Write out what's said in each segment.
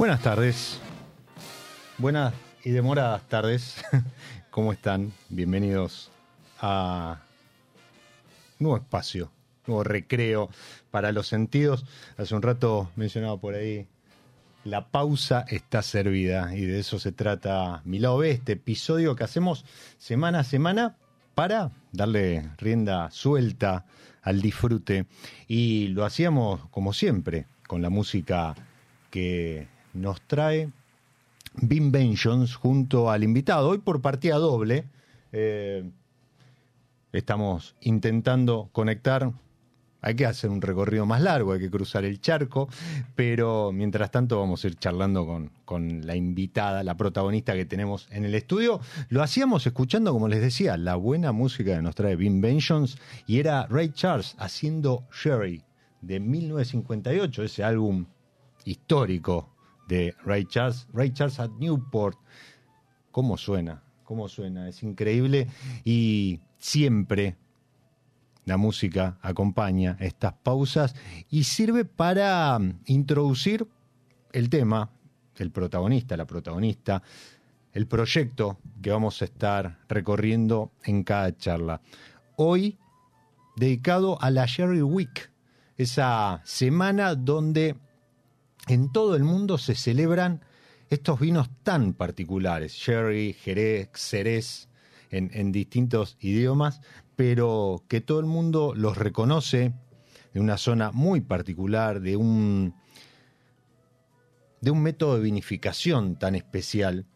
Buenas tardes. Buenas y demoradas tardes. ¿Cómo están? Bienvenidos a nuevo espacio, nuevo recreo para los sentidos. Hace un rato mencionaba por ahí, la pausa está servida y de eso se trata mi lado B, este episodio que hacemos semana a semana para darle rienda suelta al disfrute y lo hacíamos como siempre con la música que nos trae Bim Bentions junto al invitado. Hoy por partida doble eh, estamos intentando conectar. Hay que hacer un recorrido más largo, hay que cruzar el charco, pero mientras tanto vamos a ir charlando con, la invitada, la protagonista que tenemos en el estudio. Lo hacíamos escuchando, como les decía, la buena música que nos trae Bim Bentions y era Ray Charles haciendo Sherry de 1958, ese álbum histórico de Ray Charles, Ray Charles at Newport. ¿Cómo suena? ¿Cómo suena? Es increíble y siempre la música acompaña estas pausas y sirve para introducir el tema, el protagonista, la protagonista, el proyecto que vamos a estar recorriendo en cada charla. Hoy dedicado a la Sherry Week, esa semana donde en todo el mundo se celebran estos vinos tan particulares, Sherry, Jerez, Cerez, en, distintos idiomas, pero que todo el mundo los reconoce de una zona muy particular, de un, de un método de vinificación tan especial,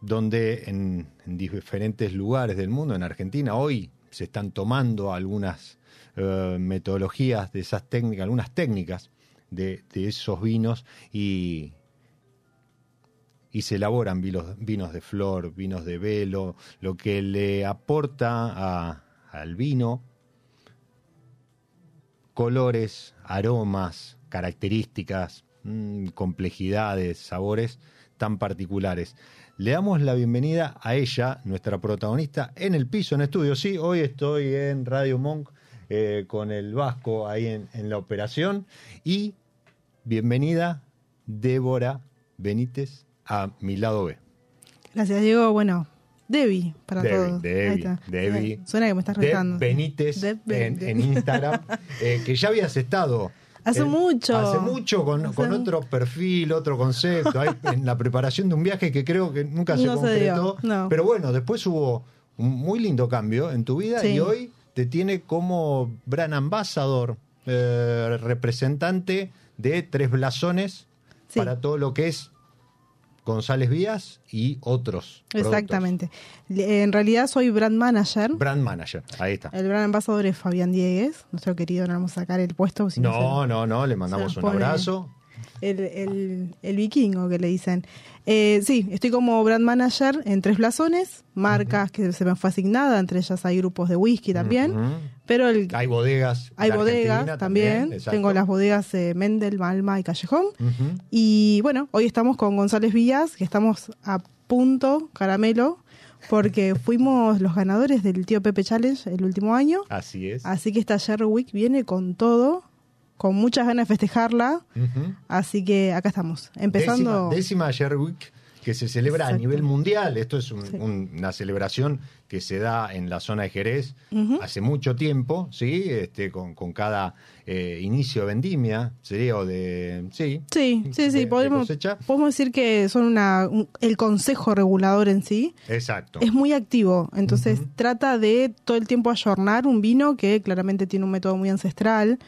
donde en, diferentes lugares del mundo, en Argentina, hoy se están tomando algunas eh, metodologías de esas técnicas, algunas técnicas de, esos vinos y, y se elaboran vinos, vinos, de flor, vinos de velo, lo que le aporta al vino colores, aromas, características, mm, complejidades, sabores tan particulares. Le damos la bienvenida a ella, nuestra protagonista, en el piso, en estudio. Sí, hoy estoy en Radio Monk eh, con el Vasco ahí en, en, la operación. Y bienvenida, Débora Benítez, a mi lado B. Gracias, Diego. Bueno, Debbie para todos. Debbie, Suena que me estás retando. Benítez en, Instagram, eh, que ya habías estado. Hace mucho. Hace mucho con, otro perfil, otro concepto, en la preparación de un viaje que creo que nunca se concretó. Pero bueno, después hubo un muy lindo cambio en tu vida y hoy te tiene como brand ambassador, eh, representante de tres blasones para todo lo que es González Vías y otros. Exactamente. En realidad soy brand manager. Brand manager, ahí está. El brand ambassador es Fabián Diegues, nuestro querido, no vamos a sacar el puesto. no, no, no, le mandamos un abrazo el, el, vikingo que le dicen. Eh, sí, estoy como brand manager en tres blasones, marcas que se me fue asignada, entre ellas hay grupos de whisky también, pero el, hay bodegas. Hay bodegas también, tengo las bodegas eh, Mendel, Malma y Callejón. Y bueno, hoy estamos con González Villas, que estamos a punto, caramelo, porque fuimos los ganadores del Tío Pepe Challenge el último año. Así es. Así que esta Week viene con todo con muchas ganas de festejarla. Así que acá estamos, empezando. Décima, décima Week que se celebra a nivel mundial. Esto es una celebración que se da en la zona de Jerez hace mucho tiempo, ¿sí? Este, con, cada eh, inicio de vendimia, sería o de... Sí, sí, sí, sí. podemos, podemos decir que son una, el consejo regulador en sí. Exacto. Es muy activo, entonces trata de todo el tiempo ayornar un vino que claramente tiene un método muy ancestral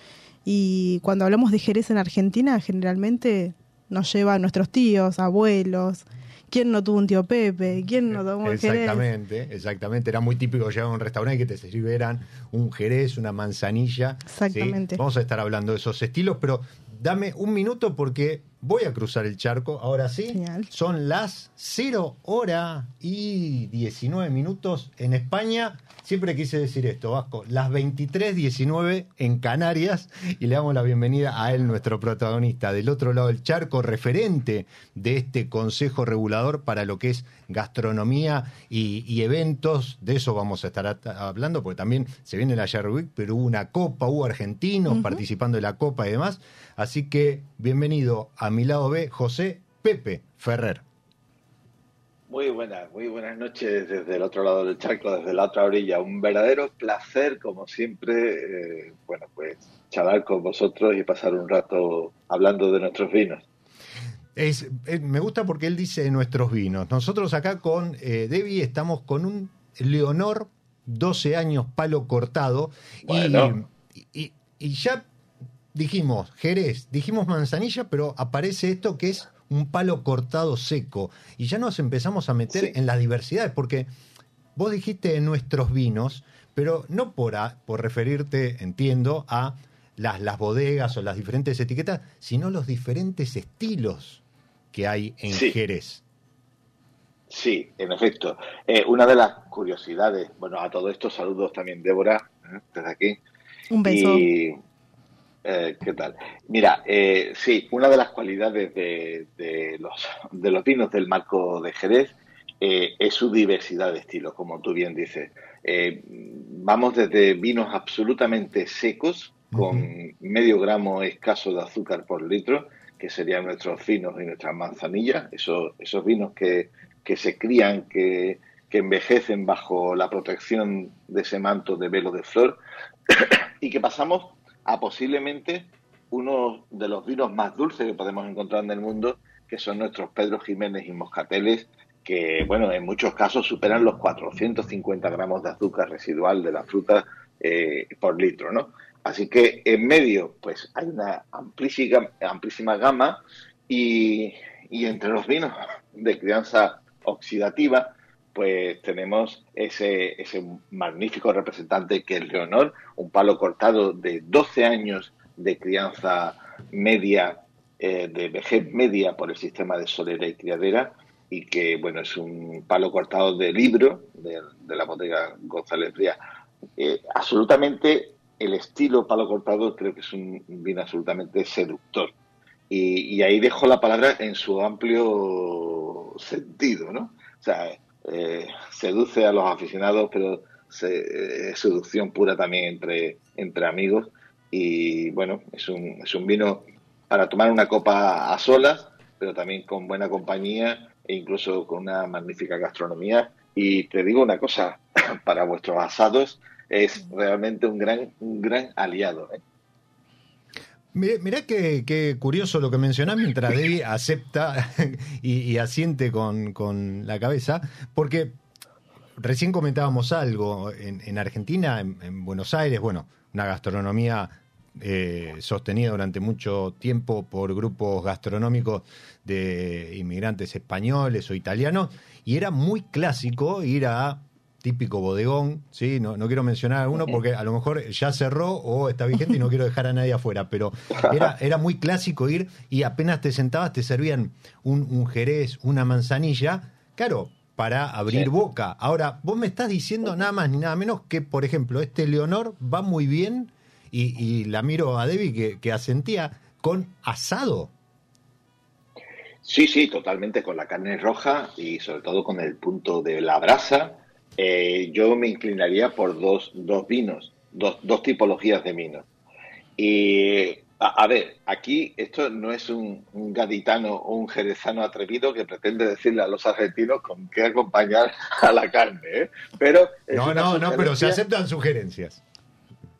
y cuando hablamos de Jerez en Argentina, generalmente nos lleva a nuestros tíos, abuelos. ¿Quién no tuvo un tío Pepe? ¿Quién no tomó Exactamente, Jerez? exactamente. Era muy típico llegar a un restaurante y que te sirvieran un Jerez, una manzanilla. Exactamente. Vamos a estar hablando de esos estilos, pero dame un minuto porque voy a cruzar el charco. Ahora sí, son las 0 hora y 19 minutos en España. Siempre quise decir esto, Vasco, las 23.19 en Canarias y le damos la bienvenida a él, nuestro protagonista, del otro lado del charco, referente de este Consejo Regulador para lo que es gastronomía y, eventos. De eso vamos a estar hablando, porque también se viene la Week, pero hubo una copa, hubo argentinos participando de la copa y demás. Así que bienvenido a mi lado B, José Pepe Ferrer. Muy buenas, muy buenas noches desde el otro lado del charco, desde la otra orilla. Un verdadero placer, como siempre, eh, bueno, pues charlar con vosotros y pasar un rato hablando de nuestros vinos. Es, eh, me gusta porque él dice nuestros vinos. Nosotros acá con eh, Debbie estamos con un Leonor 12 años palo cortado y, y ya dijimos Jerez, dijimos manzanilla, pero aparece esto que es un palo cortado seco. Y ya nos empezamos a meter en las diversidades, porque vos dijiste nuestros vinos, pero no por, por referirte, entiendo, a las, las bodegas o las diferentes etiquetas, sino los diferentes estilos que hay en Jerez. Sí, en efecto. Eh, una de las curiosidades, bueno, a todo esto saludos también Débora, ¿eh? desde aquí. Un beso. Y Eh, ¿Qué tal? Mira, eh, sí, una de las cualidades de, los, de los vinos del marco de Jerez eh, es su diversidad de estilos, como tú bien dices. vamos desde vinos absolutamente secos, con medio gramo escaso de azúcar por litro, que serían nuestros finos y nuestras manzanillas, esos, esos vinos que, que se crían, que, que envejecen bajo la protección de ese manto de velo de flor, y que pasamos a posiblemente uno de los vinos más dulces que podemos encontrar en el mundo, que son nuestros Pedro Jiménez y Moscateles, que, bueno, en muchos casos superan los 450 gramos de azúcar residual de la fruta eh, por litro, ¿no? Así que en medio, pues hay una amplísima, amplísima gama y, y entre los vinos de crianza oxidativa, pues tenemos ese, ese magnífico representante que es Leonor, un palo cortado de 12 años de crianza media, eh, de vejez media por el sistema de solera y criadera, y que, bueno, es un palo cortado de libro de, la bodega González Díaz. Eh, absolutamente, el estilo palo cortado creo que es un vino absolutamente seductor. Y, y ahí dejo la palabra en su amplio sentido, ¿no? O sea, eh, seduce a los aficionados, pero es seducción pura también entre, entre amigos. Y bueno, es un, es un vino para tomar una copa a solas, pero también con buena compañía e incluso con una magnífica gastronomía. Y te digo una cosa, para vuestros asados es realmente un gran, un gran aliado. ¿eh? Mirá, qué, curioso lo que mencionás mientras Debbie acepta y, asiente con, la cabeza, porque recién comentábamos algo, en, Argentina, en, Buenos Aires, bueno, una gastronomía eh, sostenida durante mucho tiempo por grupos gastronómicos de inmigrantes españoles o italianos, y era muy clásico ir a típico bodegón, ¿sí? No, no quiero mencionar alguno porque a lo mejor ya cerró o está vigente y no quiero dejar a nadie afuera, pero era, era muy clásico ir y apenas te sentabas te servían un, jerez, una manzanilla, claro, para abrir boca. Ahora, vos me estás diciendo nada más ni nada menos que, por ejemplo, este Leonor va muy bien y, la miro a Debbie que, que asentía con asado. Sí, sí, totalmente con la carne roja y sobre todo con el punto de la brasa eh, yo me inclinaría por dos, dos vinos, dos, dos tipologías de vinos. Y a, ver, aquí esto no es un, gaditano o un jerezano atrevido que pretende decirle a los argentinos con qué acompañar a la carne, ¿eh? Pero no, no, no, pero se aceptan sugerencias.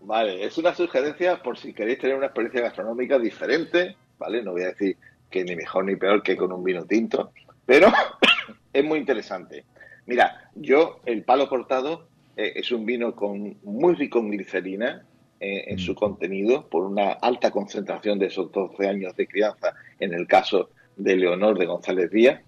Vale, es una sugerencia por si queréis tener una experiencia gastronómica diferente, ¿vale? No voy a decir que ni mejor ni peor que con un vino tinto, pero es muy interesante. Mira, yo, el palo cortado eh, es un vino con muy rico en glicerina eh, en su mm. contenido, por una alta concentración de esos 12 años de crianza, en el caso de Leonor de González Díaz.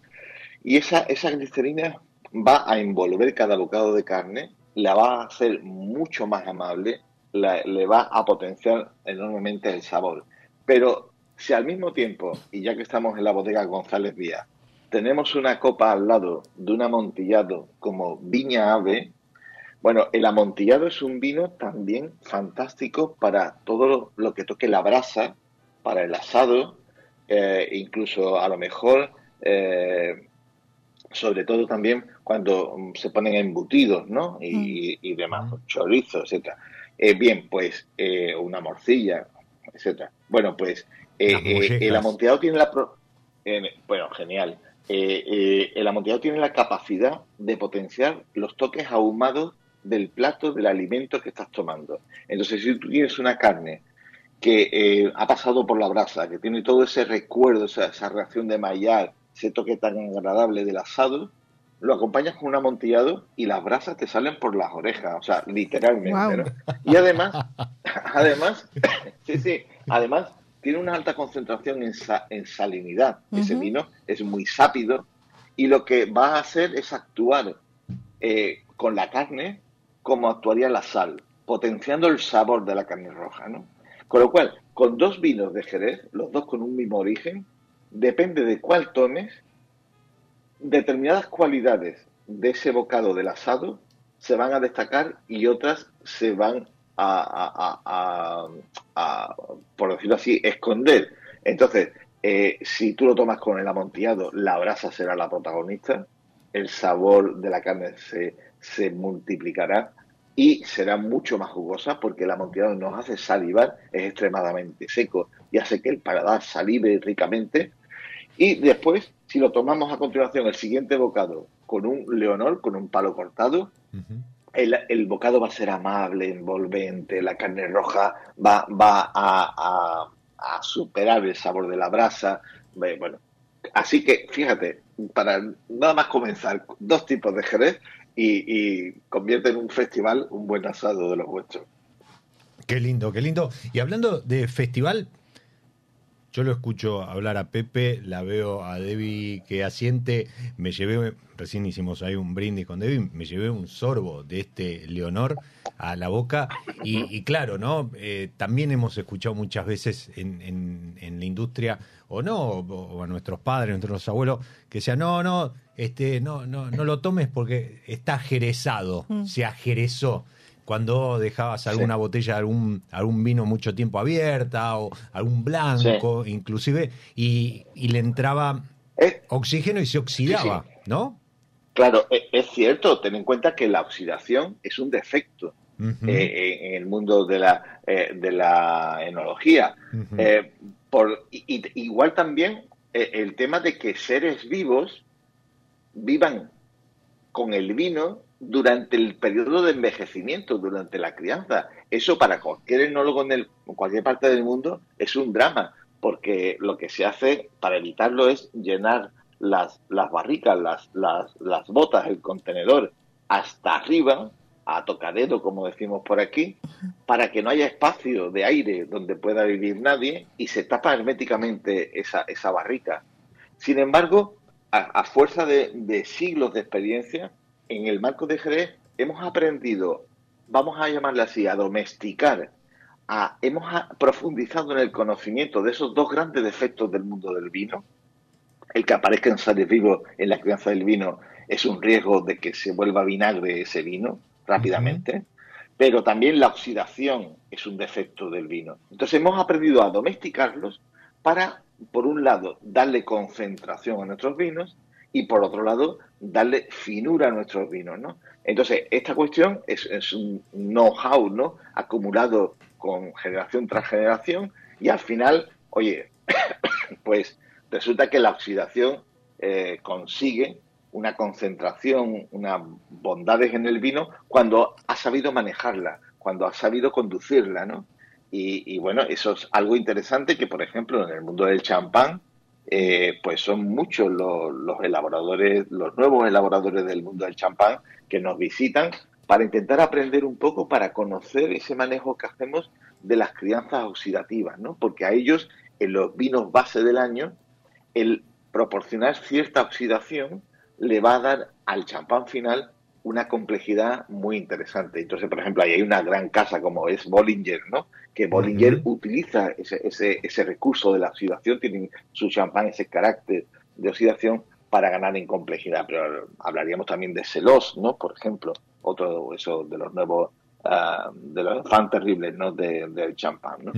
Y esa, esa glicerina va a envolver cada bocado de carne, la va a hacer mucho más amable, le va a potenciar enormemente el sabor. Pero si al mismo tiempo, y ya que estamos en la bodega González Díaz, tenemos una copa al lado de un amontillado como Viña Ave. Bueno, el amontillado es un vino también fantástico para todo lo, que toque la brasa, para el asado, eh, incluso a lo mejor, eh, sobre todo también cuando se ponen embutidos, ¿no? Y, mm. demás, mm. chorizo, etcétera. Eh, bien, pues una morcilla, etcétera. Bueno, pues el amontillado tiene la... bueno, genial. Eh, eh, el amontillado tiene la capacidad de potenciar los toques ahumados del plato del alimento que estás tomando. Entonces, si tú tienes una carne que eh, ha pasado por la brasa, que tiene todo ese recuerdo, esa, reacción de mallar, ese toque tan agradable del asado, lo acompañas con un amontillado y las brasas te salen por las orejas, o sea, literalmente. Y además, además, sí, sí, además tiene una alta concentración en, salinidad. Ese vino es muy sápido y lo que va a hacer es actuar eh, con la carne como actuaría la sal, potenciando el sabor de la carne roja. ¿no? Con lo cual, con dos vinos de Jerez, los dos con un mismo origen, depende de cuál tomes, determinadas cualidades de ese bocado del asado se van a destacar y otras se van a, por decirlo así, esconder. Entonces, eh, si tú lo tomas con el amontillado, la brasa será la protagonista, el sabor de la carne se, se multiplicará y será mucho más jugosa porque el amontillado nos hace salivar, es extremadamente seco y hace que el paladar salive ricamente. Y después, si lo tomamos a continuación, el siguiente bocado con un leonor, con un palo cortado, el, bocado va a ser amable, envolvente, la carne roja va, va a, superar el sabor de la brasa. Bueno, así que fíjate, para nada más comenzar, dos tipos de jerez y, convierte en un festival un buen asado de los vuestros. Qué lindo, qué lindo. Y hablando de festival, yo lo escucho hablar a Pepe, la veo a Debbie que asiente, me llevé, recién hicimos ahí un brindis con Debbie, me llevé un sorbo de este Leonor a la boca y, claro, ¿no? Eh, también hemos escuchado muchas veces en, en, la industria, o no, o, a nuestros padres, a nuestros abuelos, que decían, no, no, este, no, no, no lo tomes porque está jerezado, mm. se ajerezó cuando dejabas alguna botella, algún, algún vino mucho tiempo abierta o algún blanco inclusive, y, le entraba oxígeno y se oxidaba, ¿no? Claro, e, es cierto, ten en cuenta que la oxidación es un defecto eh, en el mundo de la, eh, de la enología. Eh, por, igual también el tema de que seres vivos vivan con el vino durante el periodo de envejecimiento, durante la crianza. Eso para cualquier enólogo en, cualquier parte del mundo es un drama, porque lo que se hace para evitarlo es llenar las, las barricas, las, las, botas, el contenedor hasta arriba, a tocadero, como decimos por aquí, para que no haya espacio de aire donde pueda vivir nadie y se tapa herméticamente esa, esa barrica. Sin embargo, a, fuerza de, de siglos de experiencia, en el marco de Jerez hemos aprendido, vamos a llamarle así, a domesticar, a, hemos profundizado en el conocimiento de esos dos grandes defectos del mundo del vino. El que aparezcan seres vivos en la crianza del vino es un riesgo de que se vuelva vinagre ese vino rápidamente, pero también la oxidación es un defecto del vino. Entonces hemos aprendido a domesticarlos para, por un lado, darle concentración a nuestros vinos y por otro lado darle finura a nuestros vinos, ¿no? Entonces, esta cuestión es, un know-how, ¿no? Acumulado con generación tras generación y al final, oye, pues resulta que la oxidación eh, consigue una concentración, unas bondades en el vino cuando ha sabido manejarla, cuando ha sabido conducirla, ¿no? Y, y bueno, eso es algo interesante que, por ejemplo, en el mundo del champán, eh, pues son muchos los, elaboradores, los nuevos elaboradores del mundo del champán que nos visitan para intentar aprender un poco, para conocer ese manejo que hacemos de las crianzas oxidativas, ¿no? Porque a ellos, en los vinos base del año, el proporcionar cierta oxidación le va a dar al champán final una complejidad muy interesante. Entonces, por ejemplo, ahí hay una gran casa como es Bollinger, ¿no? Que Bollinger utiliza ese, ese, ese, recurso de la oxidación, tiene su champán ese carácter de oxidación para ganar en complejidad. Pero hablaríamos también de Celos, ¿no? Por ejemplo, otro eso de los nuevos ah, de los fan terribles, ¿no? del champán, ¿no?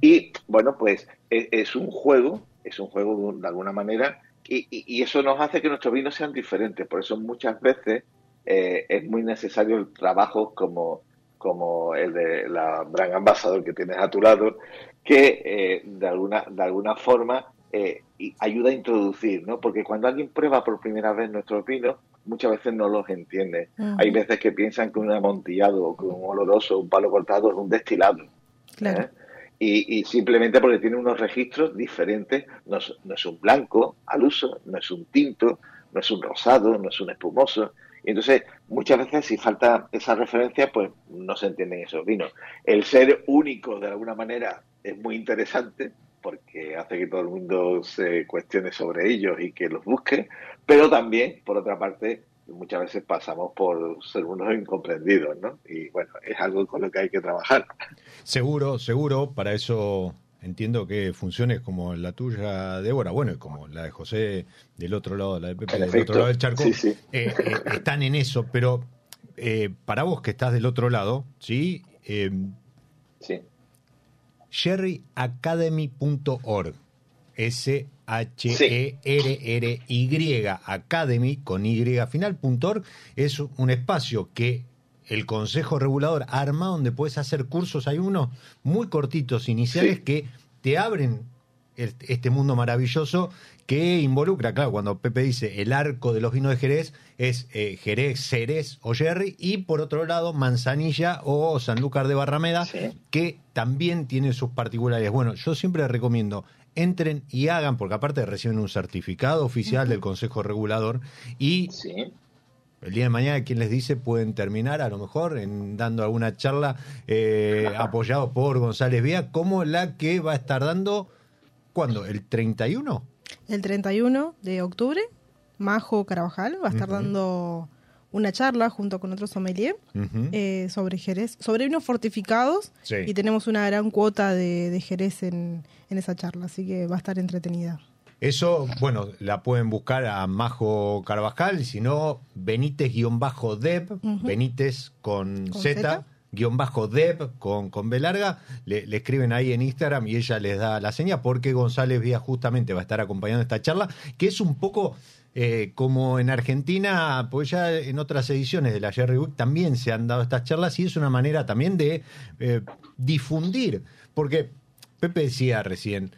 Y bueno, pues es, es, un juego, es un juego de, alguna manera y, y, eso nos hace que nuestros vinos sean diferentes. Por eso muchas veces eh, es muy necesario el trabajo como, como el de la Brand Ambassador que tienes a tu lado, que eh, de, alguna, de alguna forma eh, ayuda a introducir, ¿no? Porque cuando alguien prueba por primera vez nuestros vinos, muchas veces no los entiende. Hay veces que piensan que un amontillado o que un oloroso, un palo cortado es un destilado. Y, simplemente porque tiene unos registros diferentes, no es un blanco al uso, no es un tinto, no es un rosado, no es un espumoso, y entonces, muchas veces, si falta esa referencia, pues no se entienden esos vinos. El ser único, de alguna manera, es muy interesante porque hace que todo el mundo se cuestione sobre ellos y que los busque, pero también, por otra parte, muchas veces pasamos por ser unos incomprendidos, ¿no? Y bueno, es algo con lo que hay que trabajar. Seguro, seguro, para eso entiendo que funciones como la tuya, Débora, bueno, y como la de José del otro lado, la de Pepe del otro lado del charco, eh, eh, están en eso, pero eh, para vos que estás del otro lado, ¿sí? Eh, Sí. sherryacademy.org. S-H-E-R-R-Y Academy con Y final.org es un espacio que el Consejo Regulador arma donde puedes hacer cursos. Hay unos muy cortitos iniciales Sí. que te abren este mundo maravilloso que involucra, claro, cuando Pepe dice el arco de los vinos de Jerez es eh, Jerez, Cerez o Jerry y por otro lado Manzanilla o Sanlúcar de Barrameda Sí. que también tiene sus particularidades. Bueno, yo siempre les recomiendo entren y hagan, porque aparte reciben un certificado oficial del Consejo Regulador y Sí. El día de mañana, quien les dice, pueden terminar a lo mejor en dando alguna charla eh, apoyado por González Vía, como la que va a estar dando, ¿cuándo? ¿El 31? El 31 de octubre, Majo Carabajal va a estar dando una charla junto con otro sommelier eh, sobre Jerez, sobre vinos fortificados Sí. y tenemos una gran cuota de, de Jerez en, en esa charla, así que va a estar entretenida. Eso, bueno, la pueden buscar a Majo Carvajal, si no, Benítez-Deb, Ujú. Benítez con, Con Z, Z. guion bajo Deb con, con B larga, le, le escriben ahí en Instagram y ella les da la seña porque González Vía justamente va a estar acompañando esta charla, que es un poco eh, como en Argentina, pues ya en otras ediciones de la Jerry Week también se han dado estas charlas y es una manera también de eh, difundir, porque Pepe decía recién,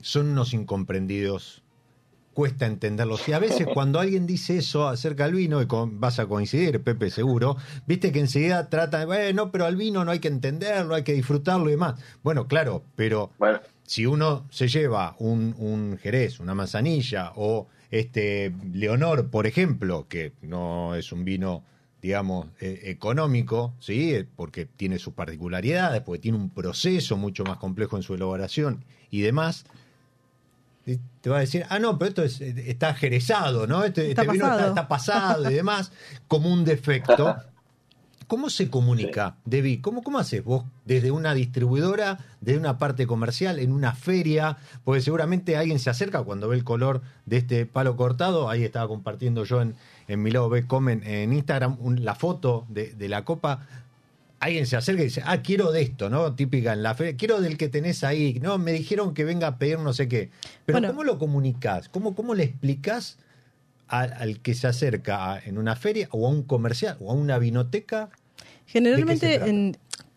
son unos incomprendidos. Cuesta entenderlos. Y a veces cuando alguien dice eso acerca del vino, y con- vas a coincidir, Pepe, seguro, viste que enseguida trata de, bueno, pero al vino no hay que entenderlo, hay que disfrutarlo y demás. Bueno, claro, pero Bueno, si uno se lleva un, un jerez, una manzanilla o este Leonor, por ejemplo, que no es un vino, digamos, eh, económico, ¿sí? Porque tiene sus particularidades, porque tiene un proceso mucho más complejo en su elaboración y demás, te va a decir, ah, no, pero esto es- está jerezado, ¿no? Este, Está este vino está, pasado. está pasado y demás, como un defecto. ¿Cómo se comunica, Debbie? ¿Cómo, ¿Cómo haces vos desde una distribuidora, desde una parte comercial, en una feria? Porque seguramente alguien se acerca cuando ve el color de este palo cortado. Ahí estaba compartiendo yo en, en mi lado B Comen en Instagram un- la foto de, de la copa. Alguien se acerca y dice, ah, quiero de esto, ¿no? Típica en la feria. Quiero del que tenés ahí. No, me dijeron que venga a pedir no sé qué. Pero Bueno. ¿cómo lo comunicás? ¿Cómo, cómo le explicás al, al que se acerca a- en una feria o a un comercial o a una vinoteca? ¿De qué se Generalmente en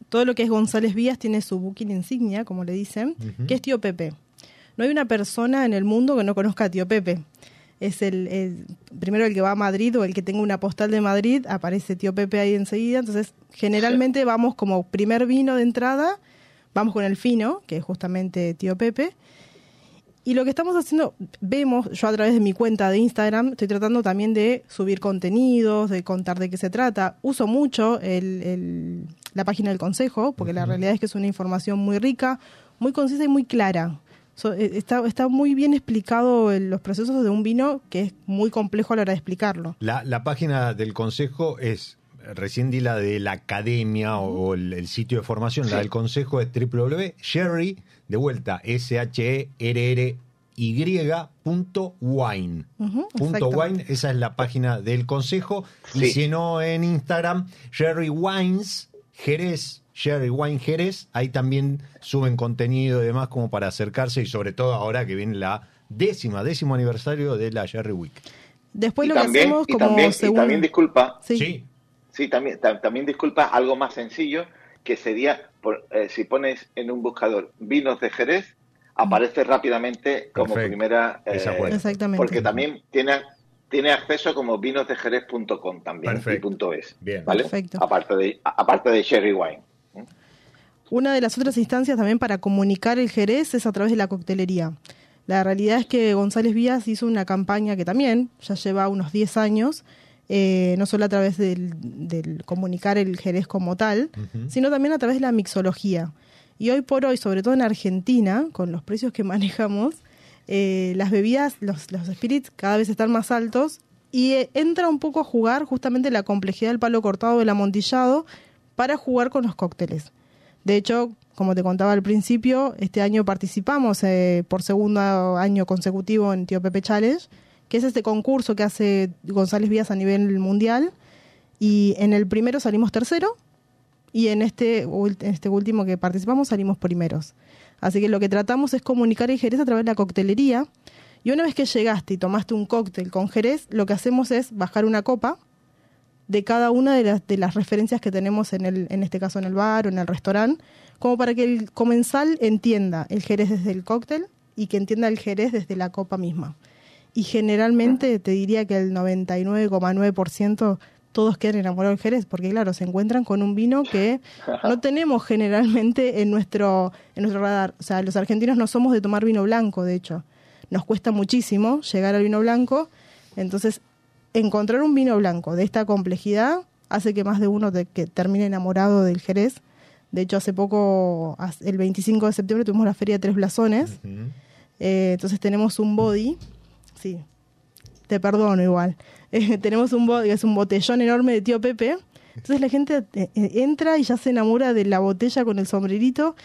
todo lo que es González Vías tiene su booking insignia, como le dicen, que es Tío Pepe. No hay una persona en el mundo que no conozca a Tío Pepe. Es el, el- primero el que va a Madrid o el que tenga una postal de Madrid, aparece Tío Pepe ahí enseguida. Entonces, generalmente vamos como primer vino de entrada, vamos con el fino, que es justamente Tío Pepe. Y lo que estamos haciendo, vemos, yo a través de mi cuenta de Instagram, estoy tratando también de subir contenidos, de contar de qué se trata. Uso mucho el- el- la página del consejo, porque la realidad es que es una información muy rica, muy concisa y muy clara. So, eh, está, está muy bien explicado el- los procesos de un vino que es muy complejo a la hora de explicarlo. La, la página del consejo es, recién di la de la academia o, o el, el sitio de formación, la del consejo es www.sherry, de vuelta, E S-H-E-R-R-Y punto wine. Ujú, Punto exactamente. wine, esa es la página del consejo. Y si no, en Instagram, Sherry Wines, Jerez, Sherry Wine Jerez, ahí también suben contenido y demás como para acercarse y sobre todo ahora que viene la décima, décimo aniversario de la Sherry Week. Después y lo que hacemos y como también, y también disculpa, Sí. sí. Sí, también, ta- también disculpa, algo más sencillo, que sería, por- eh, si pones en un buscador vinos de Jerez, aparece rápidamente como Perfecto. primera... eh. Exactamente. porque también tiene, tiene acceso como vinosdejerez.com también, Perfecto. y punto es, Bien. ¿vale? Perfecto. Aparte de, aparte de Sherry Wine. Una de las otras instancias también para comunicar el Jerez es a través de la coctelería. La realidad es que González Vías hizo una campaña que también ya lleva unos 10 años, eh, no solo a través del, del comunicar el Jerez como tal, sino también a través de la mixología. Y hoy por hoy, sobre todo en Argentina, con los precios que manejamos, eh, las bebidas, los, los spirits cada vez están más altos y eh, entra un poco a jugar justamente la complejidad del palo cortado del amontillado para jugar con los cócteles. De hecho, como te contaba al principio, este año participamos eh, por segundo año consecutivo en Tío Pepe Challenge, que es este concurso que hace González Vías a nivel mundial. Y en el primero salimos tercero y en este, en este último que participamos salimos primeros. Así que lo que tratamos es comunicar el Jerez a través de la coctelería. Y una vez que llegaste y tomaste un cóctel con Jerez, lo que hacemos es bajar una copa de cada una de las, de las referencias que tenemos en, el, en este caso en el bar o en el restaurante, como para que el comensal entienda el Jerez desde el cóctel y que entienda el Jerez desde la copa misma. Y generalmente te diría que el 99,9% todos quedan enamorados del Jerez, porque claro, se encuentran con un vino que no tenemos generalmente en nuestro, en nuestro radar. O sea, los argentinos no somos de tomar vino blanco, de hecho. Nos cuesta muchísimo llegar al vino blanco. Entonces, encontrar un vino blanco de esta complejidad hace que más de uno que termine enamorado del Jerez. De hecho, hace poco, el 25 de septiembre, tuvimos la Feria de Tres Blasones. Eh, entonces tenemos un body, sí, te perdono igual. Eh, tenemos un body, es un botellón enorme de tío Pepe. Entonces la gente eh, entra y ya se enamora de la botella con el sombrerito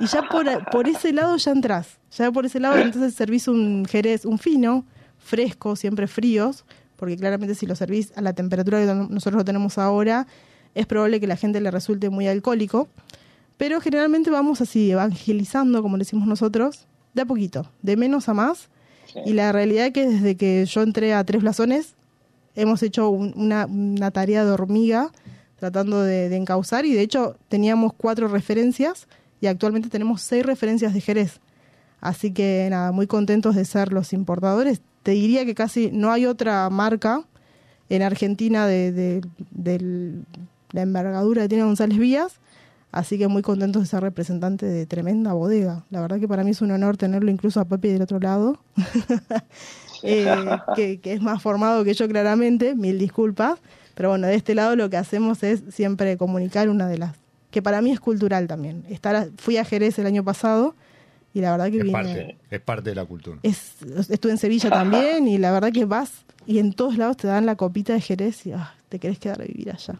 y ya por, por ese lado ya entras. Ya por ese lado entonces servís un jerez, un fino, fresco, siempre fríos, porque claramente si lo servís a la temperatura que nosotros lo tenemos ahora, es probable que la gente le resulte muy alcohólico. Pero generalmente vamos así evangelizando, como decimos nosotros, de a poquito, de menos a más. Y la realidad es que desde que yo entré a Tres Blasones, hemos hecho una, tarea de hormiga tratando de, de, encauzar y de hecho teníamos cuatro referencias y actualmente tenemos seis referencias de Jerez. Así que nada, muy contentos de ser los importadores te diría que casi no hay otra marca en Argentina de, la envergadura que tiene González Vías, así que muy contentos de ser representante de tremenda bodega. La verdad que para mí es un honor tenerlo incluso a Pepe del otro lado, eh, que, es más formado que yo claramente, mil disculpas, pero bueno, de este lado lo que hacemos es siempre comunicar una de las, que para mí es cultural también. Estar fui a Jerez el año pasado y la verdad que es viene, parte, es parte de la cultura. Es, estuve en Sevilla también y la verdad que vas y en todos lados te dan la copita de Jerez y ah, te querés quedar a vivir allá.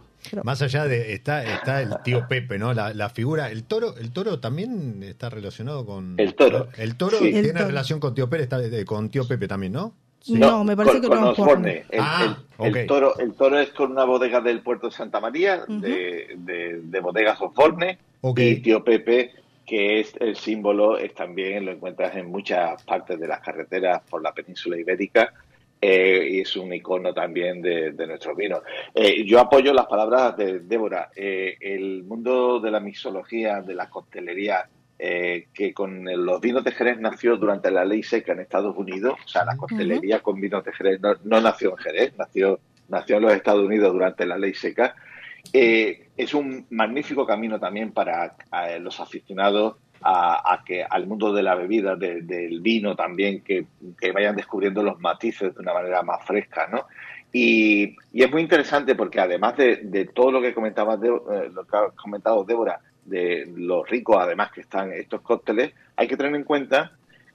Más allá de está está el tío Pepe, ¿no? La, figura, el toro, el toro también está relacionado con el toro. El toro tiene relación con tío Pepe, está con tío Pepe también, ¿no? No, me parece que con no. Osborne. El, ah, el, toro, el toro es con una bodega del puerto de Santa María, de, de, bodegas Osborne, y tío Pepe que es el símbolo, es también lo encuentras en muchas partes de las carreteras por la península ibérica eh, y es un icono también de, de nuestros vinos. Eh, yo apoyo las palabras de Débora. Eh, el mundo de la mixología, de la coctelería, que con los vinos de Jerez nació durante la ley seca en Estados Unidos, o sea, la coctelería con vinos de Jerez no, no nació en Jerez, nació, nació en los Estados Unidos durante la ley seca eh, es un magnífico camino también para los aficionados a, que al mundo de la bebida, del vino también, que, vayan descubriendo los matices de una manera más fresca, ¿no? Y, es muy interesante porque además de, todo lo que comentabas, de, eh, lo que ha comentado Débora, de lo rico además que están estos cócteles, hay que tener en cuenta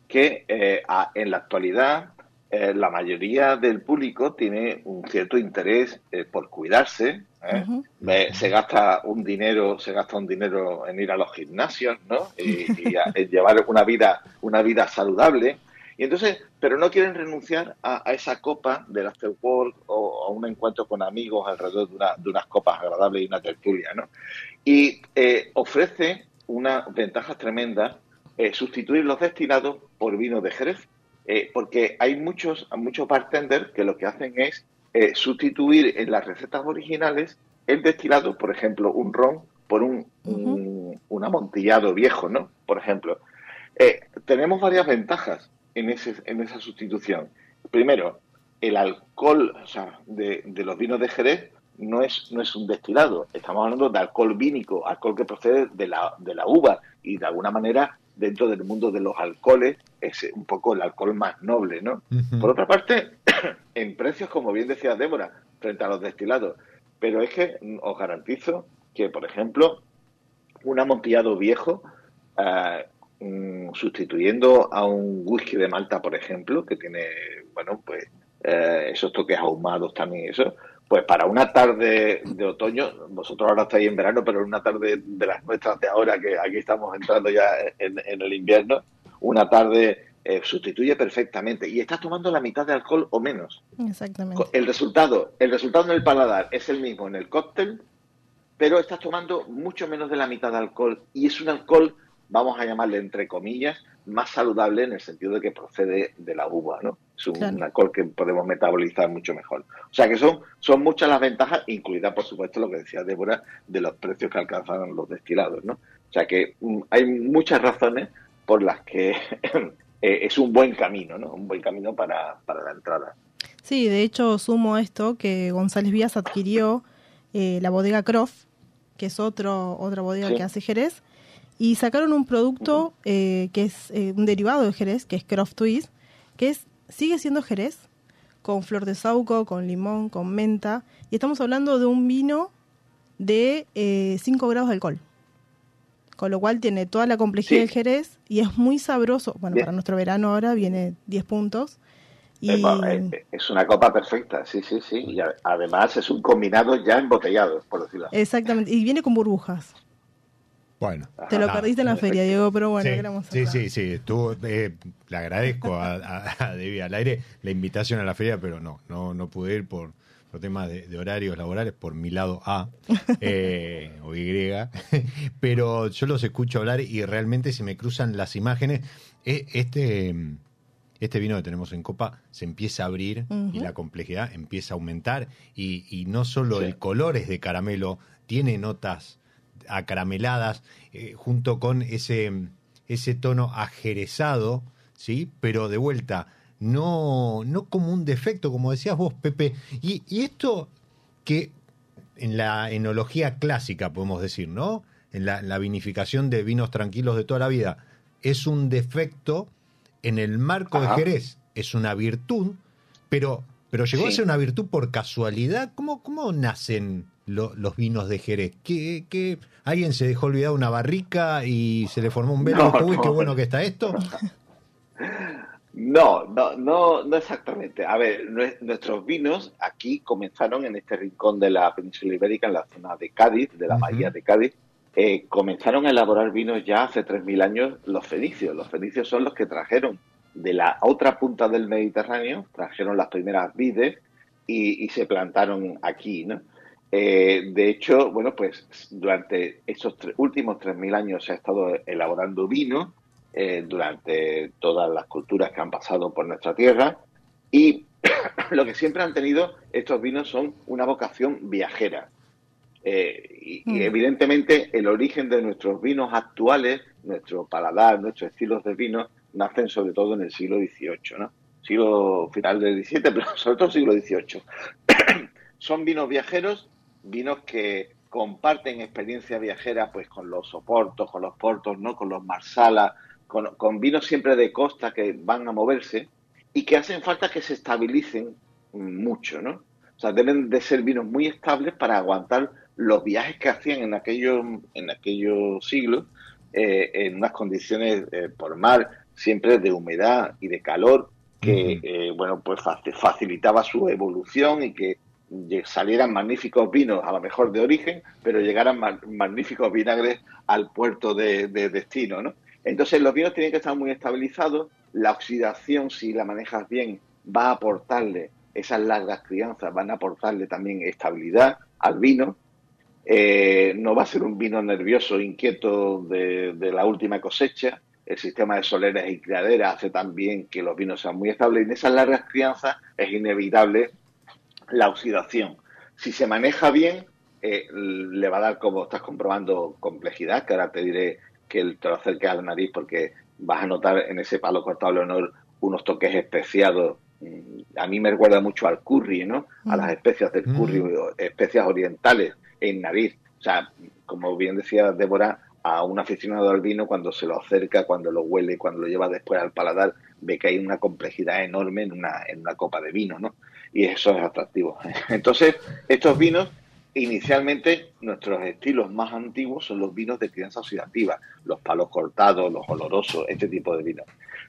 que eh, en la actualidad eh, la mayoría del público tiene un cierto interés eh, por cuidarse. ¿Eh? se gasta un dinero, se gasta un dinero en ir a los gimnasios, ¿no? Y, en llevar una vida, una vida saludable. Y entonces, pero no quieren renunciar a, esa copa del afterwork o a un encuentro con amigos alrededor de, una, de unas copas agradables y una tertulia, ¿no? Y ofrece unas ventajas tremendas sustituir los destilados por vino de Jerez. Eh, porque hay muchos, muchos bartenders que lo que hacen es eh, sustituir en las recetas originales el destilado, por ejemplo, un ron por un, un, amontillado viejo, ¿no? Por ejemplo. Eh, tenemos varias ventajas en, ese, en esa sustitución. Primero, el alcohol o sea, de, de, los vinos de Jerez no es, no es un destilado. Estamos hablando de alcohol vínico, alcohol que procede de la, de la uva y de alguna manera dentro del mundo de los alcoholes es un poco el alcohol más noble, ¿no? Por otra parte, en precios, como bien decía Débora, frente a los destilados. Pero es que os garantizo que, por ejemplo, un amontillado viejo, eh, mm, sustituyendo a un whisky de Malta, por ejemplo, que tiene, bueno, pues eh, esos toques ahumados también, eso, pues para una tarde de otoño, vosotros ahora estáis en verano, pero una tarde de las nuestras de ahora, que aquí estamos entrando ya en, el invierno, una tarde eh, sustituye perfectamente y estás tomando la mitad de alcohol o menos. Exactamente. El resultado, el resultado en el paladar es el mismo en el cóctel pero estás tomando mucho menos de la mitad de alcohol y es un alcohol, vamos a llamarle entre comillas, más saludable en el sentido de que procede de la uva, ¿no? Es un, alcohol que podemos metabolizar mucho mejor. O sea que son, son muchas las ventajas, incluida por supuesto lo que decía Débora de los precios que alcanzan los destilados, ¿no? O sea que mm, hay muchas razones por las que eh, es un buen camino, ¿no? Un buen camino para, para la entrada. Sí, de hecho sumo esto que González Vías adquirió eh, la bodega Croft, que es otro, otra bodega que hace Jerez, y sacaron un producto eh, que es eh, un derivado de Jerez, que es Croft Twist, que es sigue siendo Jerez, con flor de sauco, con limón, con menta, y estamos hablando de un vino de 5 grados de alcohol. Con lo cual tiene toda la complejidad del Jerez y es muy sabroso. Bueno, para nuestro verano ahora viene 10 puntos eh, eh, es una copa perfecta, sí, sí, sí. Y además es un combinado ya embotellado, por decirlo así. Exactamente, y viene con burbujas. Bueno. Te lo perdiste en la feria, Diego, pero bueno, sí, sí, sí, Tú, eh, le agradezco a, a, Debbie al aire la invitación a la feria, pero no, no, no pude ir por, por temas de, horarios laborales, por mi lado A o Y, pero yo los escucho hablar y realmente se me cruzan las imágenes. Este este vino que tenemos en copa se empieza a abrir y la complejidad empieza a aumentar y, no solo el color es de caramelo, tiene notas acarameladas eh, junto con ese, ese tono ajerezado, ¿sí? Pero de vuelta, no, no como un defecto, como decías vos, Pepe. Y, y esto que en la enología clásica, podemos decir, ¿no? En la, la vinificación de vinos tranquilos de toda la vida, es un defecto en el marco de Jerez es una virtud, pero, pero llegó a ser una virtud por casualidad. ¿Cómo, cómo nacen los vinos de Jerez? ¿Qué, alguien se dejó olvidar una barrica y se le formó un velo? Uy, qué bueno que está esto. No, no, no, no exactamente. A ver, nuestros vinos aquí comenzaron en este rincón de la península ibérica, en la zona de Cádiz, de la bahía de Cádiz, eh, comenzaron a elaborar vinos ya hace 3.000 años los fenicios. Los fenicios son los que trajeron de la otra punta del Mediterráneo, trajeron las primeras vides y, se plantaron aquí, ¿no? Eh, de hecho, bueno, pues durante estos últimos 3.000 años se ha estado elaborando vino eh, durante todas las culturas que han pasado por nuestra tierra y lo que siempre han tenido estos vinos son una vocación viajera. Eh, y, mm. evidentemente el origen de nuestros vinos actuales, nuestro paladar, nuestros estilos de vino, nacen sobre todo en el siglo XVIII, ¿no? Siglo final del XVII, pero sobre todo siglo XVIII. Son vinos viajeros, vinos que comparten experiencia viajera pues con los soportos, con los portos, ¿no? Con los marsala, con, con vinos siempre de costa que van a moverse y que hacen falta que se estabilicen mucho, ¿no? O sea, deben de ser vinos muy estables para aguantar los viajes que hacían en aquellos en aquellos siglos eh, en unas condiciones eh, por mar siempre de humedad y de calor que eh, bueno pues facilitaba su evolución y que salieran magníficos vinos a lo mejor de origen pero llegaran magníficos vinagres al puerto de, de, destino ¿no? Entonces los vinos tienen que estar muy estabilizados la oxidación si la manejas bien va a aportarle esas largas crianzas van a aportarle también estabilidad al vino eh, no va a ser un vino nervioso, inquieto de, la última cosecha. El sistema de soleras y criaderas hace también que los vinos sean muy estables. Y en esas largas crianzas es inevitable la oxidación. Si se maneja bien, eh, le va a dar, como estás comprobando, complejidad, que ahora te diré que te lo acerques a la nariz porque vas a notar en ese palo cortado de honor unos toques especiados. Mm, a mí me recuerda mucho al curry, ¿no? A las mm. especias del curry, mm. especias orientales en nariz. O sea, como bien decía Débora, a un aficionado al vino cuando se lo acerca, cuando lo huele, cuando lo lleva después al paladar, ve que hay una complejidad enorme en una, en una copa de vino, ¿no? Y eso es atractivo. Entonces, estos vinos, inicialmente, nuestros estilos más antiguos son los vinos de crianza oxidativa, los palos cortados, los olorosos, este tipo de vinos.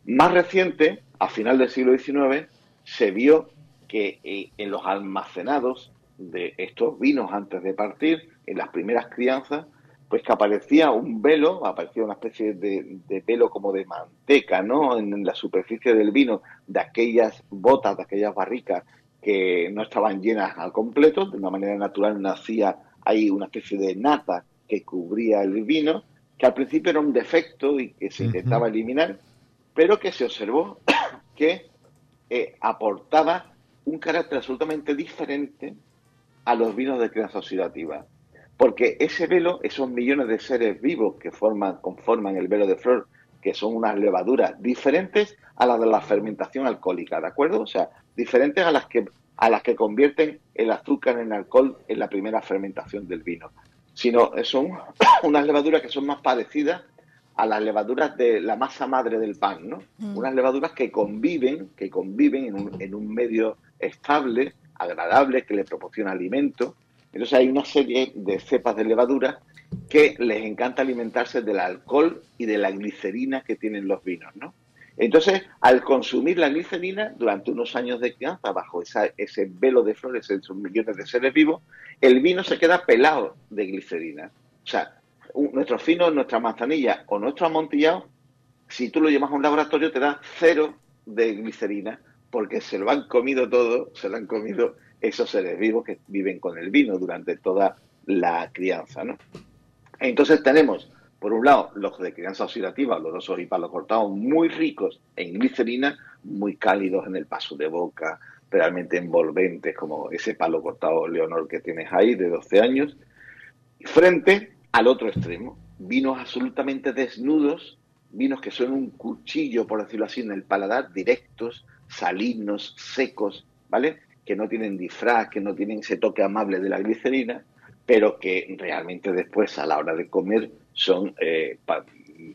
Más reciente, a final del siglo XIX, se vio que eh, en los almacenados de estos vinos antes de partir, en las primeras crianzas, pues que aparecía un velo, aparecía una especie de, de velo como de manteca, ¿no? En, la superficie del vino, de aquellas botas, de aquellas barricas que no estaban llenas al completo, de una manera natural nacía hay una especie de nata que cubría el vino, que al principio era un defecto y que se intentaba eliminar, pero que se observó que eh, aportaba un carácter absolutamente diferente a los vinos de crianza oxidativa. Porque ese velo, esos millones de seres vivos que forman, conforman el velo de flor, que son unas levaduras diferentes a las de la fermentación alcohólica, ¿de acuerdo? O sea, diferentes a las que a las que convierten el azúcar en alcohol en la primera fermentación del vino, sino son unas levaduras que son más parecidas a las levaduras de la masa madre del pan, ¿no? Mm. Unas levaduras que conviven, que conviven en un, en un medio estable, agradable, que le proporciona alimento. Entonces hay una serie de cepas de levaduras que les encanta alimentarse del alcohol y de la glicerina que tienen los vinos, ¿no? Entonces, al consumir la glicerina durante unos años de crianza bajo ese velo de flores, esos millones de seres vivos, el vino se queda pelado de glicerina. O sea, nuestros finos, nuestra manzanilla o nuestro amontillado, si tú lo llevas a un laboratorio, te da cero de glicerina, porque se lo han comido todo, se lo han comido esos seres vivos que viven con el vino durante toda la crianza, ¿no? Entonces tenemos por un lado, los de crianza oxidativa, los osos y palos cortados, muy ricos en glicerina, muy cálidos en el paso de boca, realmente envolventes, como ese palo cortado Leonor que tienes ahí, de 12 años, frente al otro extremo, vinos absolutamente desnudos, vinos que son un cuchillo, por decirlo así, en el paladar, directos, salinos, secos, ¿vale? Que no tienen disfraz, que no tienen ese toque amable de la glicerina, pero que realmente después, a la hora de comer, son eh,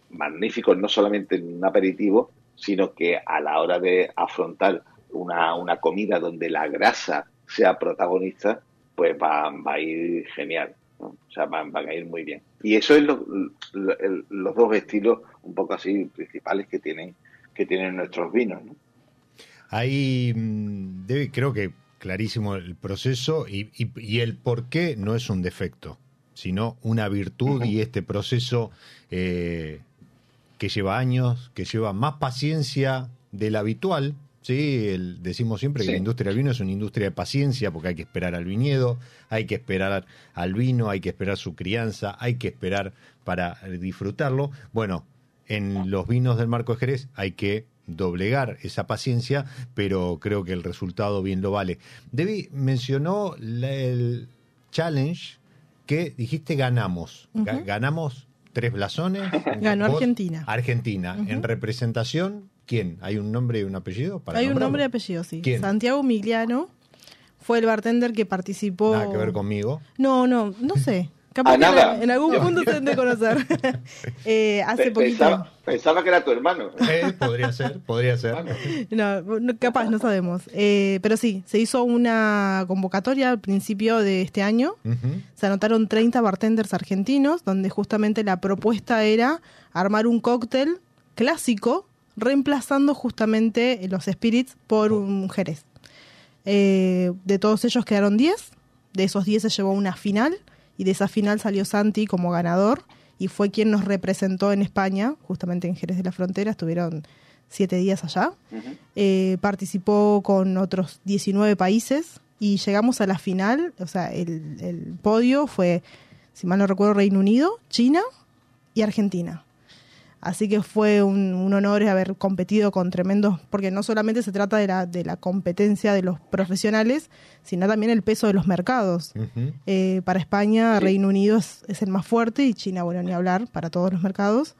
magníficos no solamente en un aperitivo, sino que a la hora de afrontar una, una comida donde la grasa sea protagonista, pues va, a ir genial. O sea, van, a ir muy bien. Y eso es los dos estilos un poco así principales que tienen, que tienen nuestros vinos. Ahí mm, debe, creo que clarísimo el proceso y, y el por qué no es un defecto sino una virtud y este proceso eh, que lleva años, que lleva más paciencia del habitual. ¿sí? decimos siempre que la industria del vino es una industria de paciencia porque hay que esperar al viñedo, hay que esperar al vino, hay que esperar su crianza, hay que esperar para disfrutarlo. Bueno, en los vinos del Marco de Jerez hay que doblegar esa paciencia, pero creo que el resultado bien lo vale. Debbie mencionó el challenge que dijiste ganamos. Ganamos tres blasones. Ganó Argentina. Argentina. En representación, ¿quién? ¿Hay un nombre y un apellido? Para Hay un nombre y apellido, sí. Santiago Migliano fue el bartender que participó. Nada que ver conmigo. No, no, no sé. Capaz en algún punto se deben de conocer. eh, hace poquito. Pensaba, que era tu hermano. Eh, podría ser, podría ser. No, capaz, no sabemos. Eh, pero sí, se hizo una convocatoria al principio de este año. Se anotaron 30 bartenders argentinos, donde justamente la propuesta era armar un cóctel clásico, reemplazando justamente los spirits por un jerez. Eh, de todos ellos quedaron 10. De esos 10 se llevó una final y de esa final salió Santi como ganador y fue quien nos representó en España, justamente en Jerez de la Frontera, estuvieron siete días allá. Eh, participó con otros 19 países y llegamos a la final, o sea, el, el podio fue, si mal no recuerdo, Reino Unido, China y Argentina. Así que fue un, honor haber competido con tremendos, porque no solamente se trata de la, de la competencia de los profesionales, sino también el peso de los mercados. Eh, para España, Reino Unido es, el más fuerte y China, bueno, ni hablar, para todos los mercados.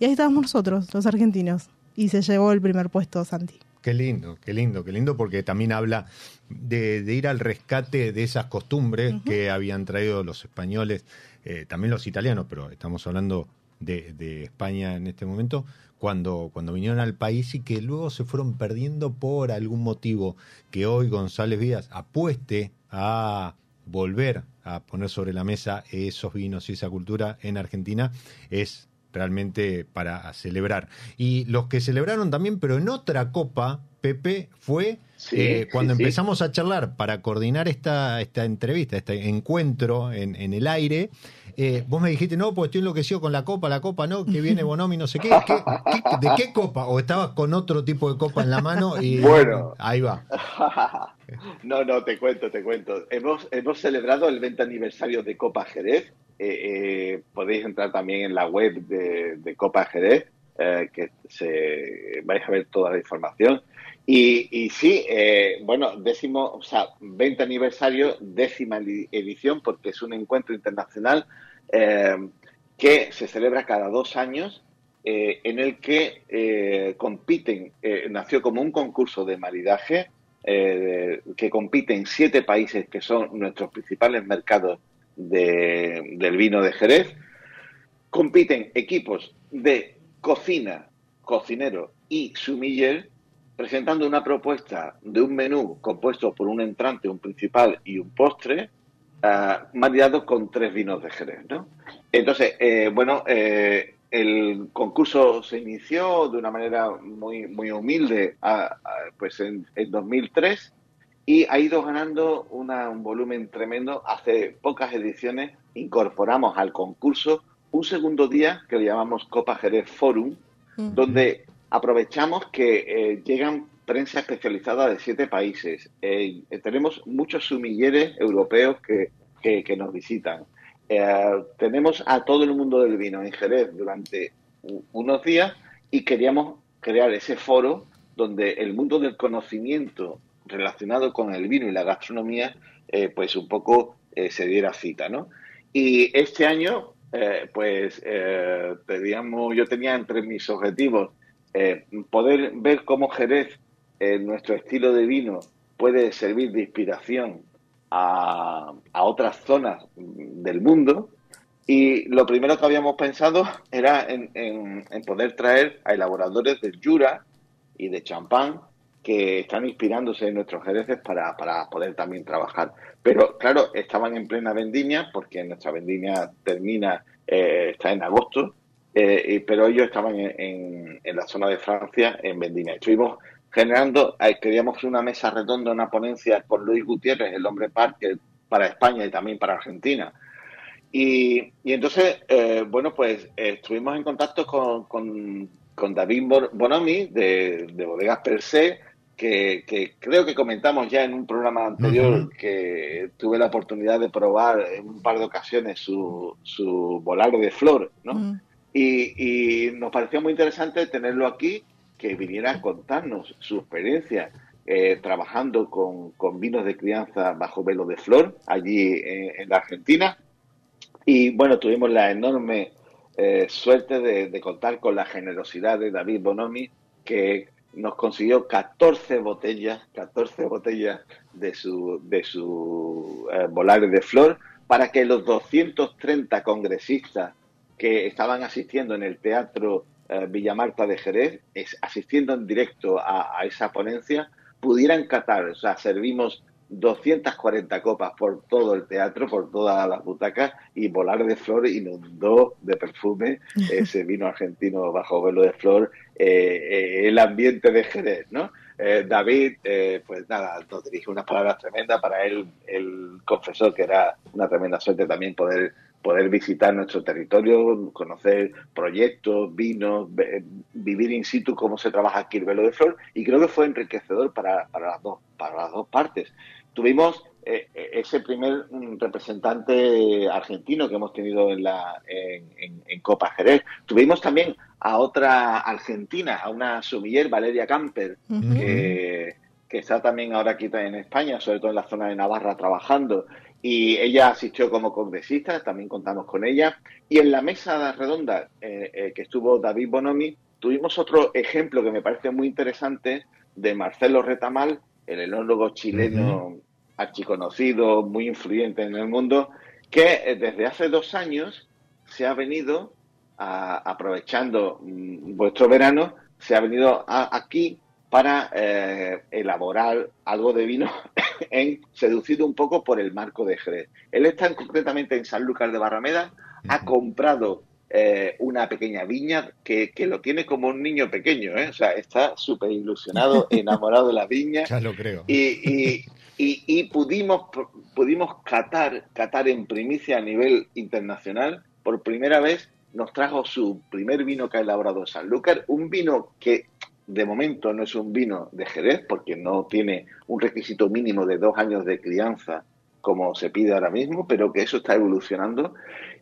Y ahí estábamos nosotros, los argentinos, y se llevó el primer puesto Santi. Qué lindo, qué lindo, qué lindo, porque también habla de, ir al rescate de esas costumbres que habían traído los españoles, eh, también los italianos, pero estamos hablando de, España en este momento, cuando, cuando vinieron al país y que luego se fueron perdiendo por algún motivo, que hoy González Díaz apueste a volver a poner sobre la mesa esos vinos y esa cultura en Argentina, es realmente para celebrar. Y los que celebraron también, pero en otra copa, Pepe, fue eh, cuando empezamos a charlar para coordinar esta, esta entrevista, este encuentro en, en el aire. Eh, vos me dijiste, no, pues estoy enloquecido con la copa, la copa no, que viene Bonomi, no sé qué, ¿de qué copa? ¿O estabas con otro tipo de copa en la mano? Y bueno, ahí va. no, no, te cuento, te cuento. Hemos, hemos celebrado el 20 aniversario de Copa Jerez. Eh, eh, podéis entrar también en la web de, Copa Jerez, que se, vais a ver toda la información. Y, y sí, eh, bueno, décimo, o sea, 20 aniversario, décima edición, porque es un encuentro internacional eh, que se celebra cada dos años, eh, en el que compiten, nació como un concurso de maridaje, que compiten siete países que son nuestros principales mercados de, del vino de Jerez. Compiten equipos de cocina, cocinero y sumiller presentando una propuesta de un menú compuesto por un entrante, un principal y un postre, uh, con tres vinos de Jerez. ¿no? Entonces, eh, bueno, eh, el concurso se inició de una manera muy, muy humilde pues en, 2003 y ha ido ganando un volumen tremendo. Hace pocas ediciones incorporamos al concurso un segundo día que le llamamos Copa Jerez Forum, donde aprovechamos que eh, llegan prensa especializada de siete países. Eh, tenemos muchos sumilleres europeos que, que, nos visitan. Eh, tenemos a todo el mundo del vino en Jerez durante unos días y queríamos crear ese foro donde el mundo del conocimiento relacionado con el vino y la gastronomía, pues un poco se diera cita, ¿no? Y este año, pues, pedíamos, yo tenía entre mis objetivos eh, poder ver cómo Jerez, en nuestro estilo de vino, puede servir de inspiración a, otras zonas del mundo. Y lo primero que habíamos pensado era en, poder traer a elaboradores del Jura y de champán que están inspirándose en nuestros jereces para, poder también trabajar. Pero claro, estaban en plena vendimia, porque nuestra vendimia termina, eh, está en agosto, eh, pero ellos estaban en, la zona de Francia, en Vendimia. Estuvimos generando, eh, queríamos una mesa redonda, una ponencia con Luis Gutiérrez, el hombre parque, para España y también para Argentina. Y, entonces, eh, bueno, pues estuvimos en contacto con, con, David Bonomi de, Bodegas Per Se, que, creo que comentamos ya en un programa anterior que tuve la oportunidad de probar en un par de ocasiones su, su volare de flor, ¿no? Y, nos pareció muy interesante tenerlo aquí, que viniera a contarnos su experiencia eh, trabajando con, vinos de crianza bajo velo de flor allí en, la Argentina. Y bueno, tuvimos la enorme eh, suerte de, contar con la generosidad de David Bonomi, que nos consiguió 14 botellas, 14 botellas de su, de su eh, de flor para que los 230 congresistas que estaban asistiendo en el Teatro eh, Villamarta de Jerez, es, asistiendo en directo a, esa ponencia, pudieran catar, o sea, servimos 240 copas por todo el teatro, por todas las butacas, y Volar de Flor inundó de perfume ese vino argentino bajo velo de flor, eh, eh, el ambiente de Jerez, ¿no? David, pues nada, nos dirige unas palabras tremendas para él, el confesó que era una tremenda suerte también poder poder visitar nuestro territorio, conocer proyectos, vinos, vivir in situ cómo se trabaja aquí el velo de flor y creo que fue enriquecedor para, las, dos, para las dos partes. Tuvimos eh, ese primer mm, representante argentino que hemos tenido en, la, en, Copa Jerez. Tuvimos también a otra argentina, a una sumiller, Valeria Camper, que, que está también ahora aquí en España, sobre todo en la zona de Navarra, trabajando y ella asistió como congresista, también contamos con ella. Y en la mesa redonda eh, eh, que estuvo David Bonomi, tuvimos otro ejemplo que me parece muy interesante de Marcelo Retamal, el enólogo chileno archiconocido, muy influyente en el mundo, que eh, desde hace dos años se ha venido, aprovechando mm, vuestro verano, se ha venido aquí para elaborar algo de vino en, seducido un poco por el marco de Jerez. Él está concretamente en San Lucas de Barrameda, ha comprado eh, una pequeña viña que, que, lo tiene como un niño pequeño, ¿eh? o sea, está súper ilusionado, enamorado de la viña. Ya lo creo. Y, y, y, y, pudimos, pudimos catar, catar en primicia a nivel internacional, por primera vez nos trajo su primer vino que ha elaborado Sanlúcar, un vino que de momento no es un vino de Jerez, porque no tiene un requisito mínimo de dos años de crianza como se pide ahora mismo, pero que eso está evolucionando.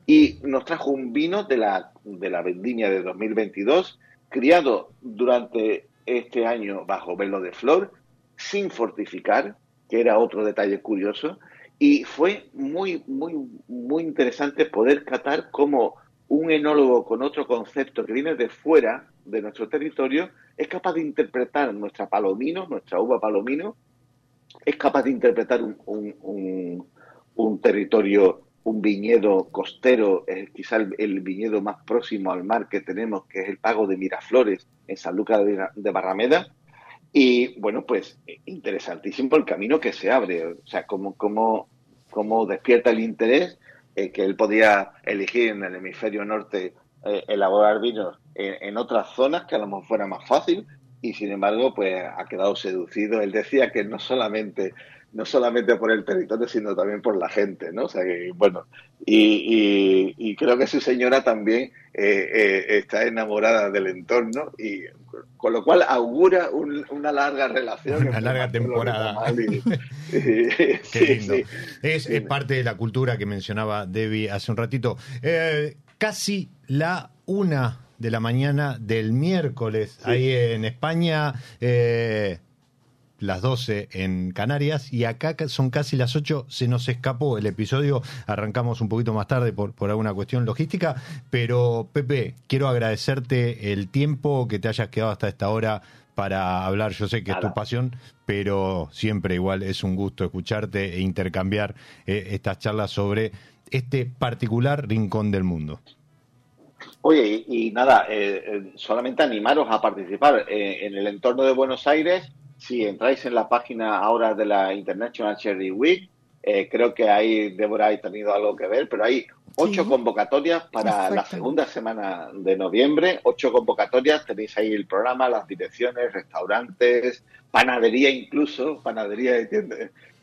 Y nos trajo un vino de la, de la vendimia de 2022, criado durante este año bajo velo de flor, sin fortificar, que era otro detalle curioso. Y fue muy, muy, muy interesante poder catar cómo un enólogo con otro concepto que viene de fuera de nuestro territorio es capaz de interpretar nuestra palomino, nuestra uva palomino, es capaz de interpretar un, territorio, un viñedo costero, eh, quizá el, viñedo más próximo al mar que tenemos, que es el Pago de Miraflores, en San Lucas de, Barrameda. Y bueno, pues interesantísimo el camino que se abre, o sea, cómo despierta el interés eh, que él podía elegir en el hemisferio norte eh, elaborar vinos en, en, otras zonas que a lo mejor fuera más fácil y sin embargo pues ha quedado seducido. Él decía que no solamente no solamente por el territorio, sino también por la gente, ¿no? O sea que, bueno, y, y, y creo que su señora también eh, eh, está enamorada del entorno y con lo cual augura un, una larga relación. Una larga temporada. Y, Qué lindo. Sí. Es, es, parte de la cultura que mencionaba Debbie hace un ratito. Eh, casi la una de la mañana del miércoles, ahí en España. Eh, las 12 en Canarias y acá son casi las 8, se nos escapó el episodio, arrancamos un poquito más tarde por, por alguna cuestión logística, pero Pepe, quiero agradecerte el tiempo que te hayas quedado hasta esta hora para hablar, yo sé que Nada. es tu pasión, pero siempre igual es un gusto escucharte e intercambiar eh, estas charlas sobre este particular rincón del mundo. Oye, y, y nada, eh, solamente animaros a participar eh, en el entorno de Buenos Aires si entráis en la página ahora de la International Cherry Week, eh, creo que ahí Débora ha tenido algo que ver, pero hay ocho sí. convocatorias para la segunda semana de noviembre, ocho convocatorias, tenéis ahí el programa, las direcciones, restaurantes, panadería incluso, panadería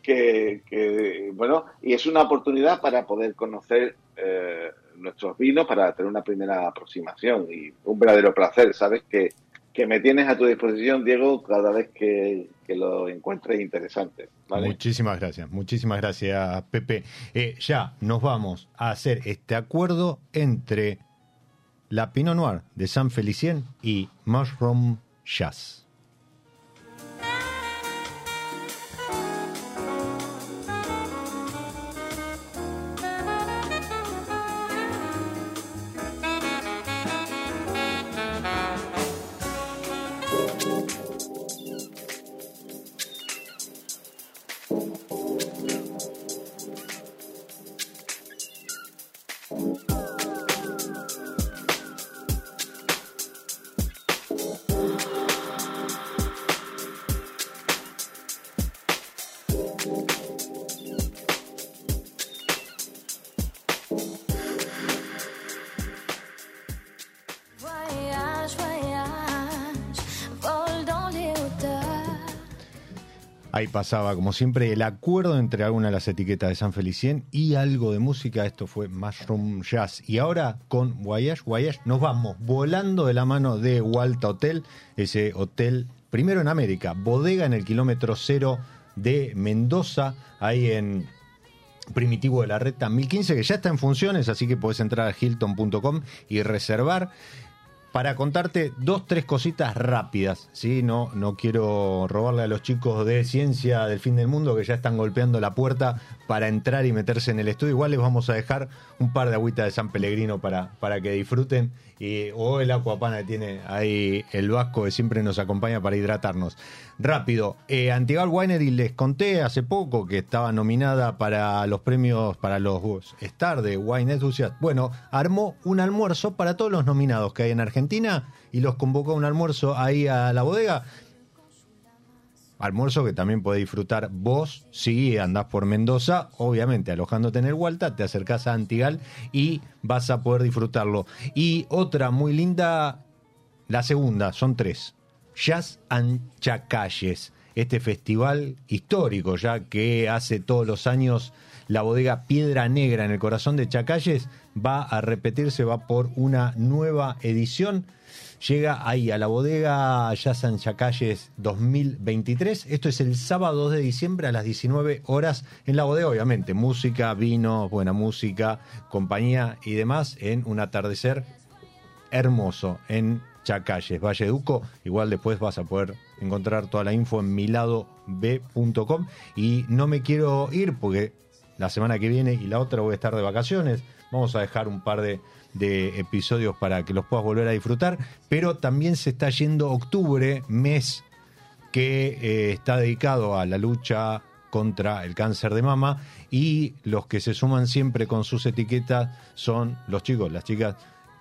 que, que bueno, y es una oportunidad para poder conocer eh, nuestros vinos, para tener una primera aproximación y un verdadero placer, sabes que que me tienes a tu disposición, Diego, cada vez que, lo encuentres interesante. Muchísimas gracias, muchísimas gracias, Pepe. Eh, ya nos vamos a hacer este acuerdo entre la Pinot Noir de San Felicien y Mushroom Jazz. Ahí pasaba, como siempre, el acuerdo entre alguna de las etiquetas de San Felicien y algo de música. Esto fue Mushroom Jazz. Y ahora con Voyage, Voyage, nos vamos volando de la mano de Walta Hotel, ese hotel primero en América, bodega en el kilómetro cero de Mendoza, ahí en Primitivo de la Reta 1015, que ya está en funciones, así que puedes entrar a hilton.com y reservar para contarte dos, tres cositas rápidas, ¿sí? No, no quiero robarle a los chicos de ciencia del fin del mundo que ya están golpeando la puerta para entrar y meterse en el estudio. Igual les vamos a dejar un par de agüitas de San Pellegrino para, para que disfruten. Y, o el Aquapana que tiene ahí el Vasco que siempre nos acompaña para hidratarnos. Rápido, eh, Antigal Winery les conté hace poco que estaba nominada para los premios, para los Star de Wine Enthusiast. Bueno, armó un almuerzo para todos los nominados que hay en Argentina y los convocó a un almuerzo ahí a la bodega. Almuerzo que también podés disfrutar vos si andás por Mendoza, obviamente alojándote en el Hualta, te acercás a Antigal y vas a poder disfrutarlo. Y otra muy linda, la segunda, son tres. Jazz and Chacalles, este festival histórico ya que hace todos los años la bodega Piedra Negra en el corazón de Chacalles va a repetirse, va por una nueva edición llega ahí a la bodega ya San Chacalles 2023. Esto es el sábado 2 de diciembre a las 19 horas en la bodega, obviamente. Música, vino, buena música, compañía y demás en un atardecer hermoso en Chacalles, Valleduco. Igual después vas a poder encontrar toda la info en miladob.com. Y no me quiero ir porque la semana que viene y la otra voy a estar de vacaciones. Vamos a dejar un par de episodios para que los puedas volver a disfrutar, pero también se está yendo octubre, mes que eh, está dedicado a la lucha contra el cáncer de mama y los que se suman siempre con sus etiquetas son los chicos, las chicas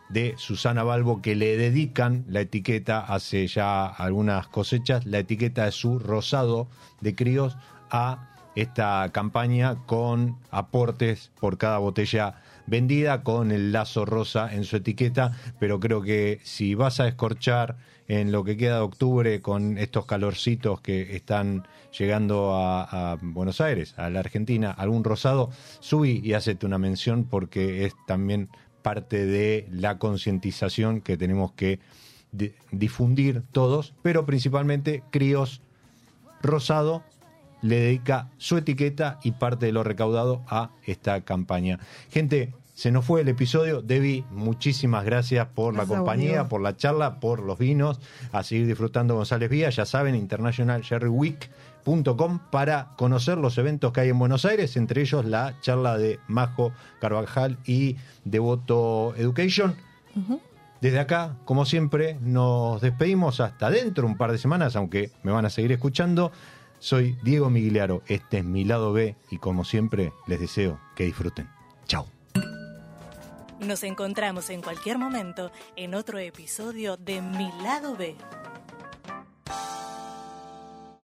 de Susana Balbo que le dedican la etiqueta hace ya algunas cosechas, la etiqueta de su rosado de críos a esta campaña con aportes por cada botella vendida con el lazo rosa en su etiqueta, pero creo que si vas a escorchar en lo que queda de octubre con estos calorcitos que están llegando a, Buenos Aires, a la Argentina, algún rosado, subí y hacete una mención porque es también parte de la concientización que tenemos que difundir todos, pero principalmente Críos Rosado le dedica su etiqueta y parte de lo recaudado a esta campaña. Gente, se nos fue el episodio. Debbie, muchísimas gracias por la compañía, por la charla, por los vinos. A seguir disfrutando González Vía. Ya saben, internationaljerryweek.com para conocer los eventos que hay en Buenos Aires, entre ellos la charla de Majo Carvajal y Devoto Education. Desde acá, como siempre, nos despedimos hasta dentro un par de semanas, aunque me van a seguir escuchando. Soy Diego Miguiaro, este es mi lado B y como siempre les deseo que disfruten. Chao. Nos encontramos en cualquier momento en otro episodio de Mi lado B.